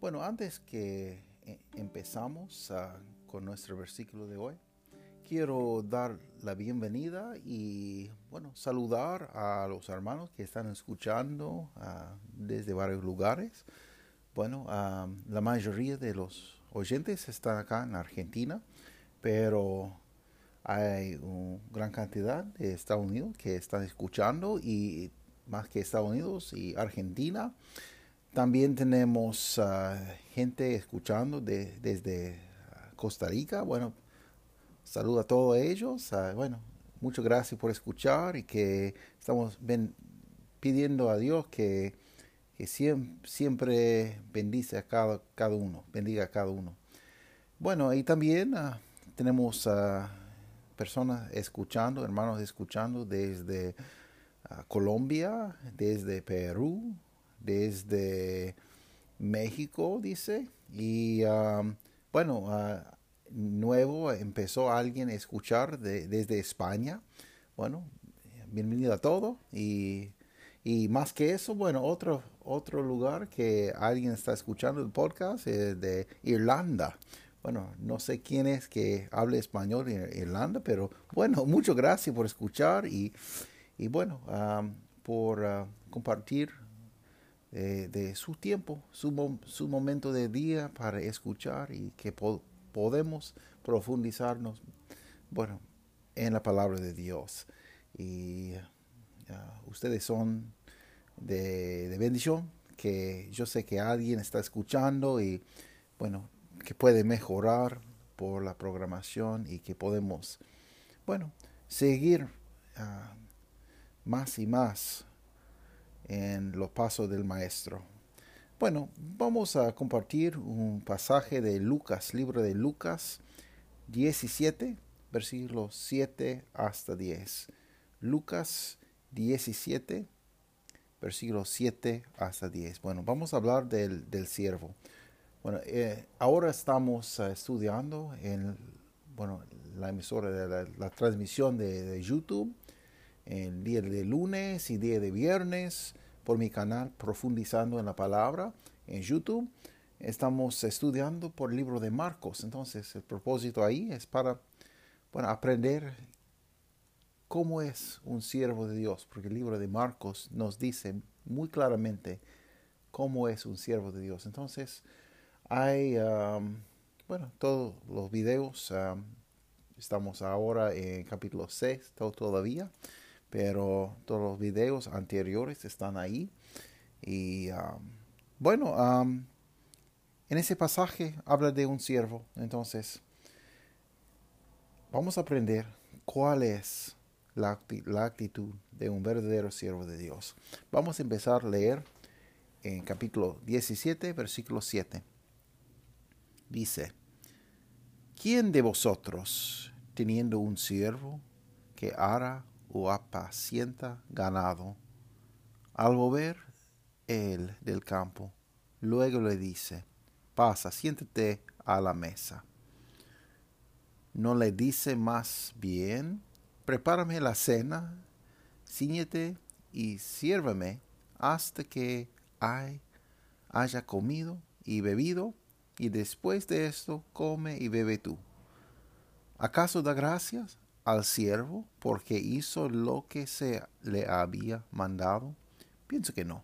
Bueno, antes que eh, empezamos ah, con nuestro versículo de hoy, quiero dar la bienvenida y, bueno, saludar a los hermanos que están escuchando ah, desde varios lugares. Bueno, ah, la mayoría de los oyentes están acá en Argentina, pero hay una gran cantidad de Estados Unidos que están escuchando y más que Estados Unidos y Argentina. También tenemos ah, gente escuchando desde Costa Rica. Bueno, saludo a todos ellos. Ah, bueno, muchas gracias por escuchar y que estamos pidiendo a Dios que, siempre, bendice a cada, cada, uno, bendiga a cada uno. Bueno, y también ah, tenemos personas escuchando, hermanos escuchando desde Colombia, desde Perú, desde México, dice. Y um, bueno, uh, nuevo empezó alguien a escuchar desde España. Bueno, bienvenido a todo. Y, y, más que eso, bueno, otro, otro lugar que alguien está escuchando el podcast es de Irlanda. Bueno, no sé quién es que hable español en Irlanda, pero bueno, muchas gracias por escuchar y, y bueno, um, por uh, compartir eh, de su tiempo, su, su, momento de día para escuchar y que podemos profundizarnos, bueno, en la palabra de Dios. Y ustedes son de, de, bendición, que yo sé que alguien está escuchando y, bueno, que puede mejorar por la programación y que podemos, bueno, seguir ah, más y más en los pasos del Maestro. Bueno, vamos a compartir un pasaje de Lucas, libro de Lucas 17, versículos 7 hasta 10. Lucas 17, versículos 7 hasta 10. Bueno, vamos a hablar del, del siervo. Bueno, eh, ahora estamos eh, estudiando en bueno, la emisora de la, transmisión de, de YouTube el día de lunes y día de viernes por mi canal Profundizando en la Palabra en YouTube. Estamos estudiando por el libro de Marcos. Entonces el propósito ahí es para bueno, aprender cómo es un siervo de Dios, porque el libro de Marcos nos dice muy claramente cómo es un siervo de Dios. Entonces hay, um, bueno, todos los videos, um, estamos ahora en capítulo 6 todavía pero todos los videos anteriores están ahí. Y um, bueno, um, en ese pasaje habla de un siervo. Entonces, vamos a aprender cuál es la, la, actitud de un verdadero siervo de Dios. Vamos a empezar a leer en capítulo 17, versículo 7. Dice, ¿quién de vosotros, teniendo un siervo que hará o apacienta ganado. Al volver él del campo, luego le dice, pasa, siéntate a la mesa. No le dice más bien, prepárame la cena, ciñete y siérvame hasta que haya comido y bebido, y después de esto come y bebe tú. ¿Acaso da gracias al siervo porque hizo lo que se le había mandado? Pienso que no.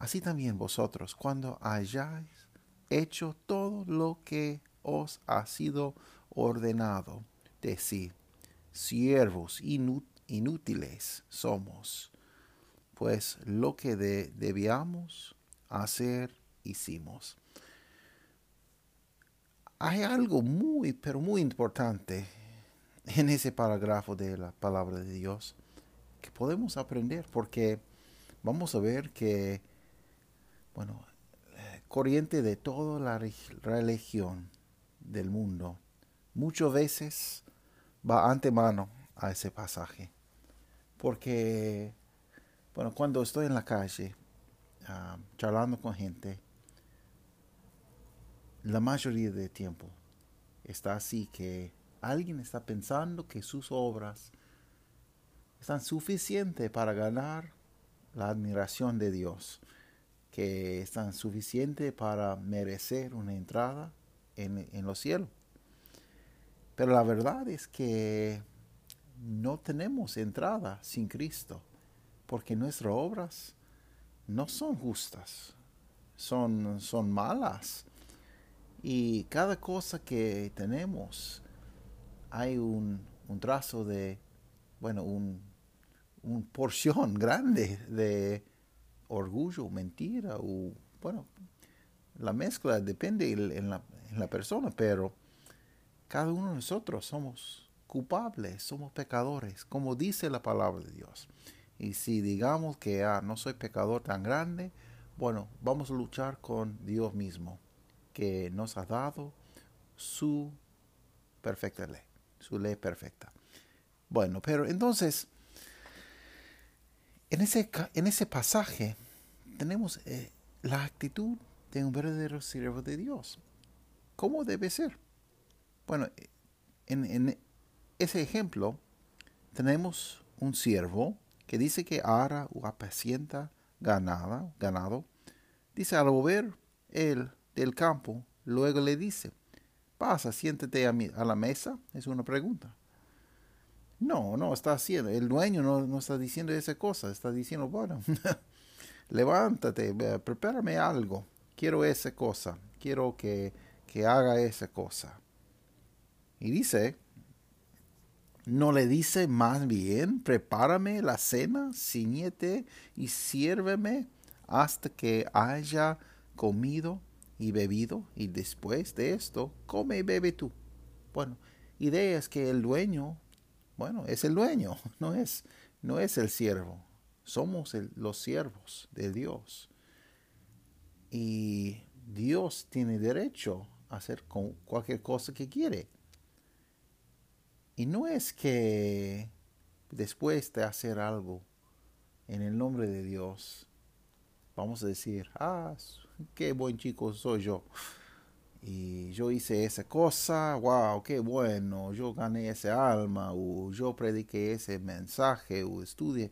Así también vosotros, cuando hayáis hecho todo lo que os ha sido ordenado, decid, siervos inútiles somos, pues lo que debíamos hacer hicimos. Hay algo muy, pero muy importante en ese parágrafo de la palabra de Dios que podemos aprender porque vamos a ver que, bueno, corriente de toda la religión del mundo muchas veces va antemano a ese pasaje. Porque, bueno, cuando estoy en la calle ah, charlando con gente, la mayoría del tiempo está así que alguien está pensando que sus obras están suficientes para ganar la admiración de Dios, que están suficientes para merecer una entrada en, en los cielos. Pero la verdad es que no tenemos entrada sin Cristo, porque nuestras obras no son justas, son, son malas. Y cada cosa que tenemos hay un, trazo de, bueno, un, un, porción grande de orgullo, mentira, o, bueno, la mezcla depende en la, en la persona, pero cada uno de nosotros somos culpables, somos pecadores, como dice la palabra de Dios. Y si digamos que ah, no soy pecador tan grande, bueno, vamos a luchar con Dios mismo, que nos ha dado su perfecta ley, su ley perfecta. Bueno, pero entonces, en ese, en ese pasaje tenemos eh, la actitud de un verdadero siervo de Dios. ¿Cómo debe ser? Bueno, en, ese ejemplo tenemos un siervo que dice que ara o apacienta ganada, ganado. Dice, al volver él del campo, luego le dice, pasa, siéntete a, a la mesa. Es una pregunta. No, no, está haciendo. El dueño no, está diciendo esa cosa. Está diciendo, bueno, levántate, prepárame algo. Quiero esa cosa. Quiero que, que haga esa cosa. Y dice, ¿no le dice más bien, prepárame la cena, ciñete y sírveme hasta que haya comido y bebido y después de esto, come y bebe tú? Bueno, idea es que el dueño, bueno, es el dueño, no es, no es el siervo. Somos los siervos de Dios. Y Dios tiene derecho a hacer cualquier cosa que quiere. Y no es que después de hacer algo en el nombre de Dios, vamos a decir, ah, qué buen chico soy yo. Y yo hice esa cosa, wow, qué bueno, yo gané ese alma, o yo prediqué ese mensaje, o estudié,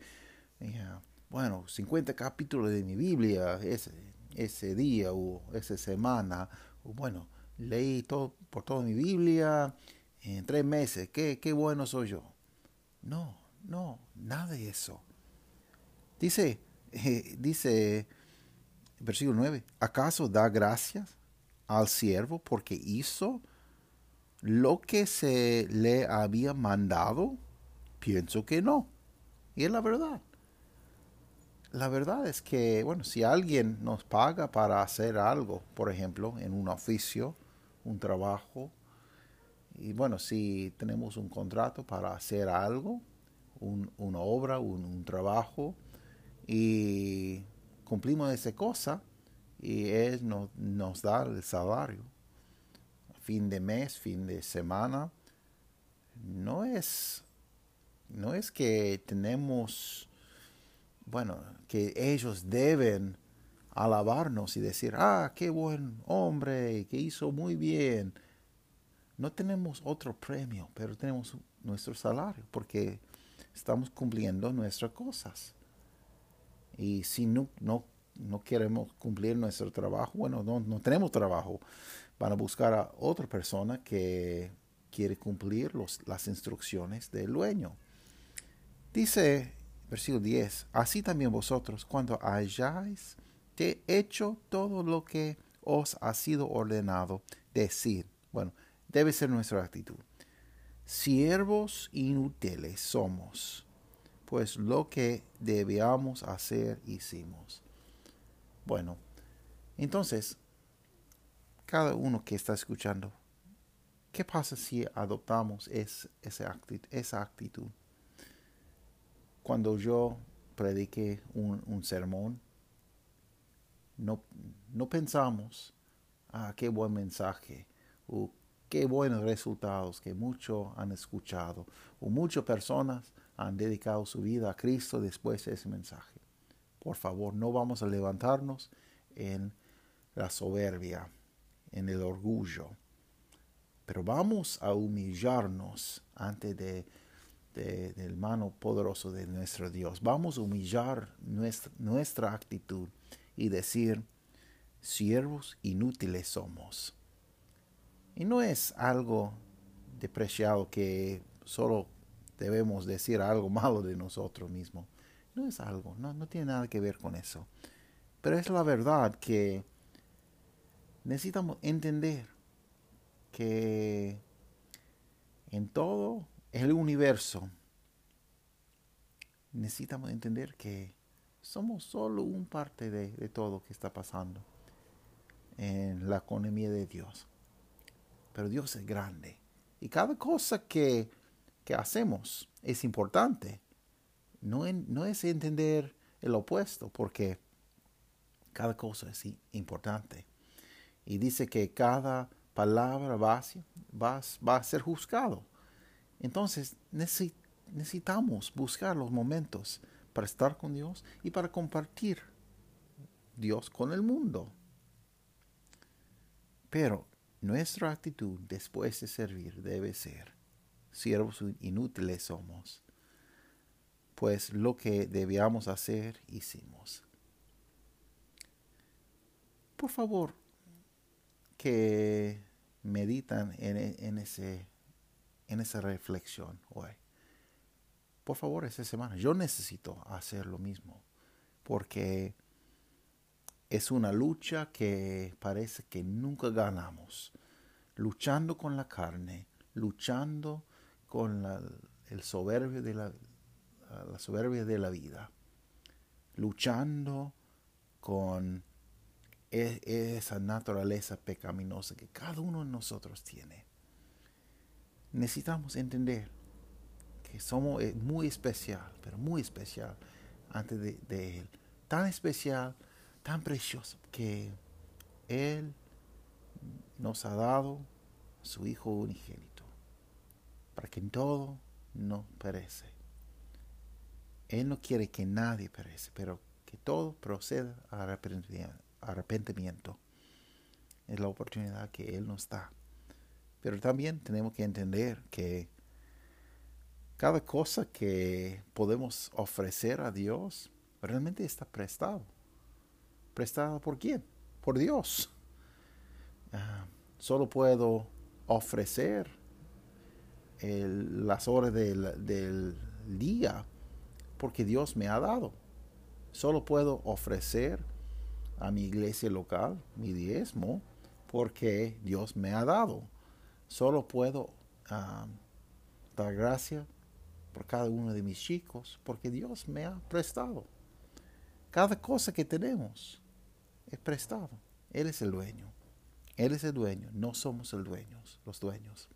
bueno, 50 capítulos de mi Biblia ese, ese día o esa semana, o bueno, leí todo, por toda mi Biblia, en tres meses, qué, qué bueno soy yo. No, no, nada de eso. Dice, dice, versículo 9, ¿acaso da gracias al siervo porque hizo lo que se le había mandado? Pienso que no. Y es la verdad. La verdad es que, bueno, si alguien nos paga para hacer algo, por ejemplo, en un oficio, un trabajo, y bueno, si tenemos un contrato para hacer algo, una obra, un, trabajo, y cumplimos esa cosa, y Él nos da el salario. Fin de mes, fin de semana. No es, no es que tenemos, bueno, que ellos deben alabarnos y decir, ah, qué buen hombre, que hizo muy bien no tenemos otro premio, pero tenemos nuestro salario porque estamos cumpliendo nuestras cosas. Y si no, no, no queremos cumplir nuestro trabajo, bueno, no, no tenemos trabajo. Van a buscar a otra persona que quiere cumplir los, las instrucciones del dueño. Dice, versículo 10, así también vosotros, cuando hayáis hecho todo lo que os ha sido ordenado, decir, bueno, debe ser nuestra actitud. Siervos inútiles somos, pues lo que debíamos hacer hicimos. Bueno, entonces, cada uno que está escuchando, ¿qué pasa si adoptamos esa, actitud, esa actitud? Cuando yo prediqué un, un sermón, no, no pensamos, ah, qué buen mensaje, o qué buenos resultados que muchos han escuchado, o muchas personas han dedicado su vida a Cristo después de ese mensaje. Por favor, no vamos a levantarnos en la soberbia, en el orgullo, pero vamos a humillarnos ante de, del mano poderoso de nuestro Dios. Vamos a humillar nuestra, nuestra actitud y decir, siervos inútiles somos. Y no es algo depreciado que solo debemos decir algo malo de nosotros mismos. No es algo, no, no tiene nada que ver con eso. Pero es la verdad que necesitamos entender que en todo el universo necesitamos entender que somos solo un parte de, de todo que está pasando en la economía de Dios. Pero Dios es grande. Y cada cosa que, que hacemos es importante. No, no es entender el opuesto, porque cada cosa es importante. Y dice que cada palabra va, va, va a ser juzgado. Entonces necesitamos buscar los momentos para estar con Dios y para compartir Dios con el mundo. Pero nuestra actitud después de servir debe ser, siervos inútiles somos, pues lo que debíamos hacer hicimos. Por favor, que meditan en, en, ese, en esa reflexión hoy. Por favor, esta semana yo necesito hacer lo mismo, porque es una lucha que parece que nunca ganamos. Luchando con la carne, luchando con la, el soberbio de la, la soberbia de la vida, luchando con e, esa naturaleza pecaminosa que cada uno de nosotros tiene. Necesitamos entender que somos eh, muy especial, pero muy especial antes de, de Él. Tan especial tan precioso que Él nos ha dado su Hijo unigénito, para que todo no perece. Él no quiere que nadie perece, pero que todo proceda a arrepentimiento. Es la oportunidad que Él nos da. Pero también tenemos que entender que cada cosa que podemos ofrecer a Dios realmente está prestado prestada por quién? Por Dios. Ah, solo puedo ofrecer las horas del, día porque Dios me ha dado. Solo puedo ofrecer a mi iglesia local mi diezmo porque Dios me ha dado. Solo puedo ah, dar gracia por cada uno de mis chicos porque Dios me ha prestado. Cada cosa que tenemos es prestado. Él es el dueño. Él es el dueño. No somos el dueños, los dueños.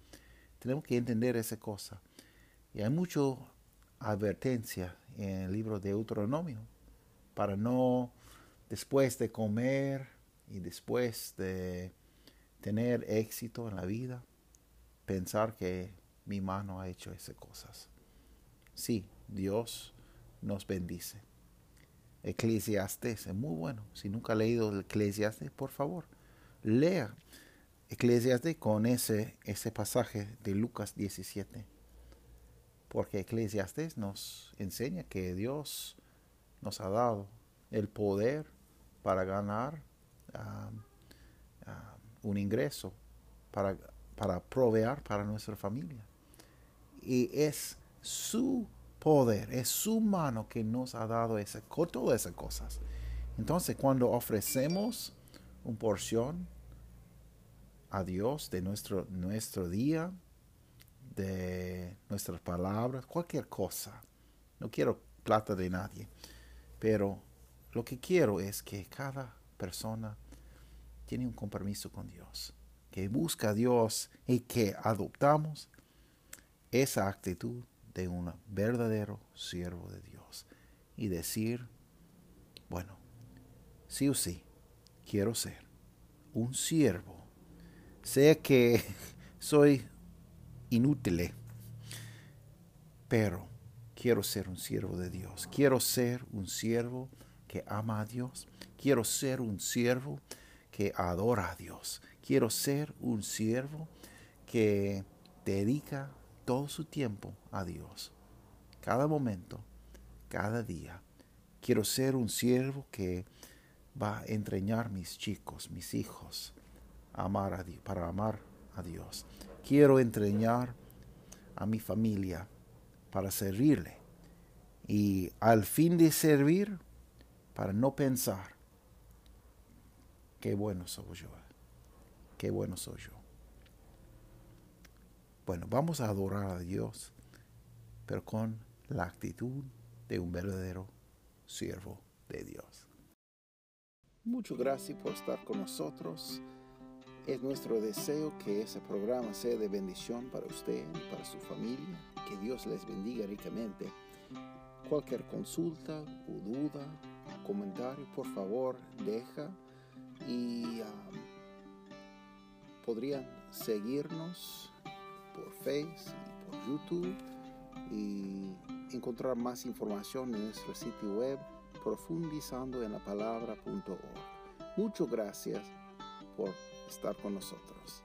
Tenemos que entender esa cosa. Y hay mucha advertencia en el libro de Deuteronomio para no, después de comer y después de tener éxito en la vida, pensar que mi mano ha hecho esas cosas. Sí, Dios nos bendice. Eclesiastes es muy bueno. Si nunca ha leído el Eclesiastes, por favor, lea Eclesiastes con ese, ese pasaje de Lucas 17. Porque Eclesiastes nos enseña que Dios nos ha dado el poder para ganar un ingreso, para, para proveer para nuestra familia. Y es su poder, es su mano que nos ha dado esa, todas esas cosas. Entonces, cuando ofrecemos una porción a Dios de nuestro, nuestro día, de nuestras palabras, cualquier cosa, no quiero plata de nadie, pero lo que quiero es que cada persona tiene un compromiso con Dios, que busca a Dios y que adoptamos esa actitud de un verdadero siervo de Dios y decir, bueno, sí o sí, quiero ser un siervo. Sé que soy inútil, pero quiero ser un siervo de Dios. Quiero ser un siervo que ama a Dios. Quiero ser un siervo que adora a Dios. Quiero ser un siervo que dedica todo su tiempo a Dios. Cada momento, cada día. Quiero ser un siervo que va a entreñar mis chicos, mis hijos, amar a Dios, para amar a Dios. Quiero entreñar a mi familia para servirle. Y al fin de servir, para no pensar, qué bueno soy yo, qué bueno soy yo. Bueno, vamos a adorar a Dios, pero con la actitud de un verdadero siervo de Dios. Muchas gracias por estar con nosotros. Es nuestro deseo que ese programa sea de bendición para usted y para su familia. Que Dios les bendiga ricamente. Cualquier consulta o duda, comentario, por favor, deja. Y um, podrían seguirnos por Facebook y por YouTube y encontrar más información en nuestro sitio web profundizando en la palabra.org. Muchas gracias por estar con nosotros.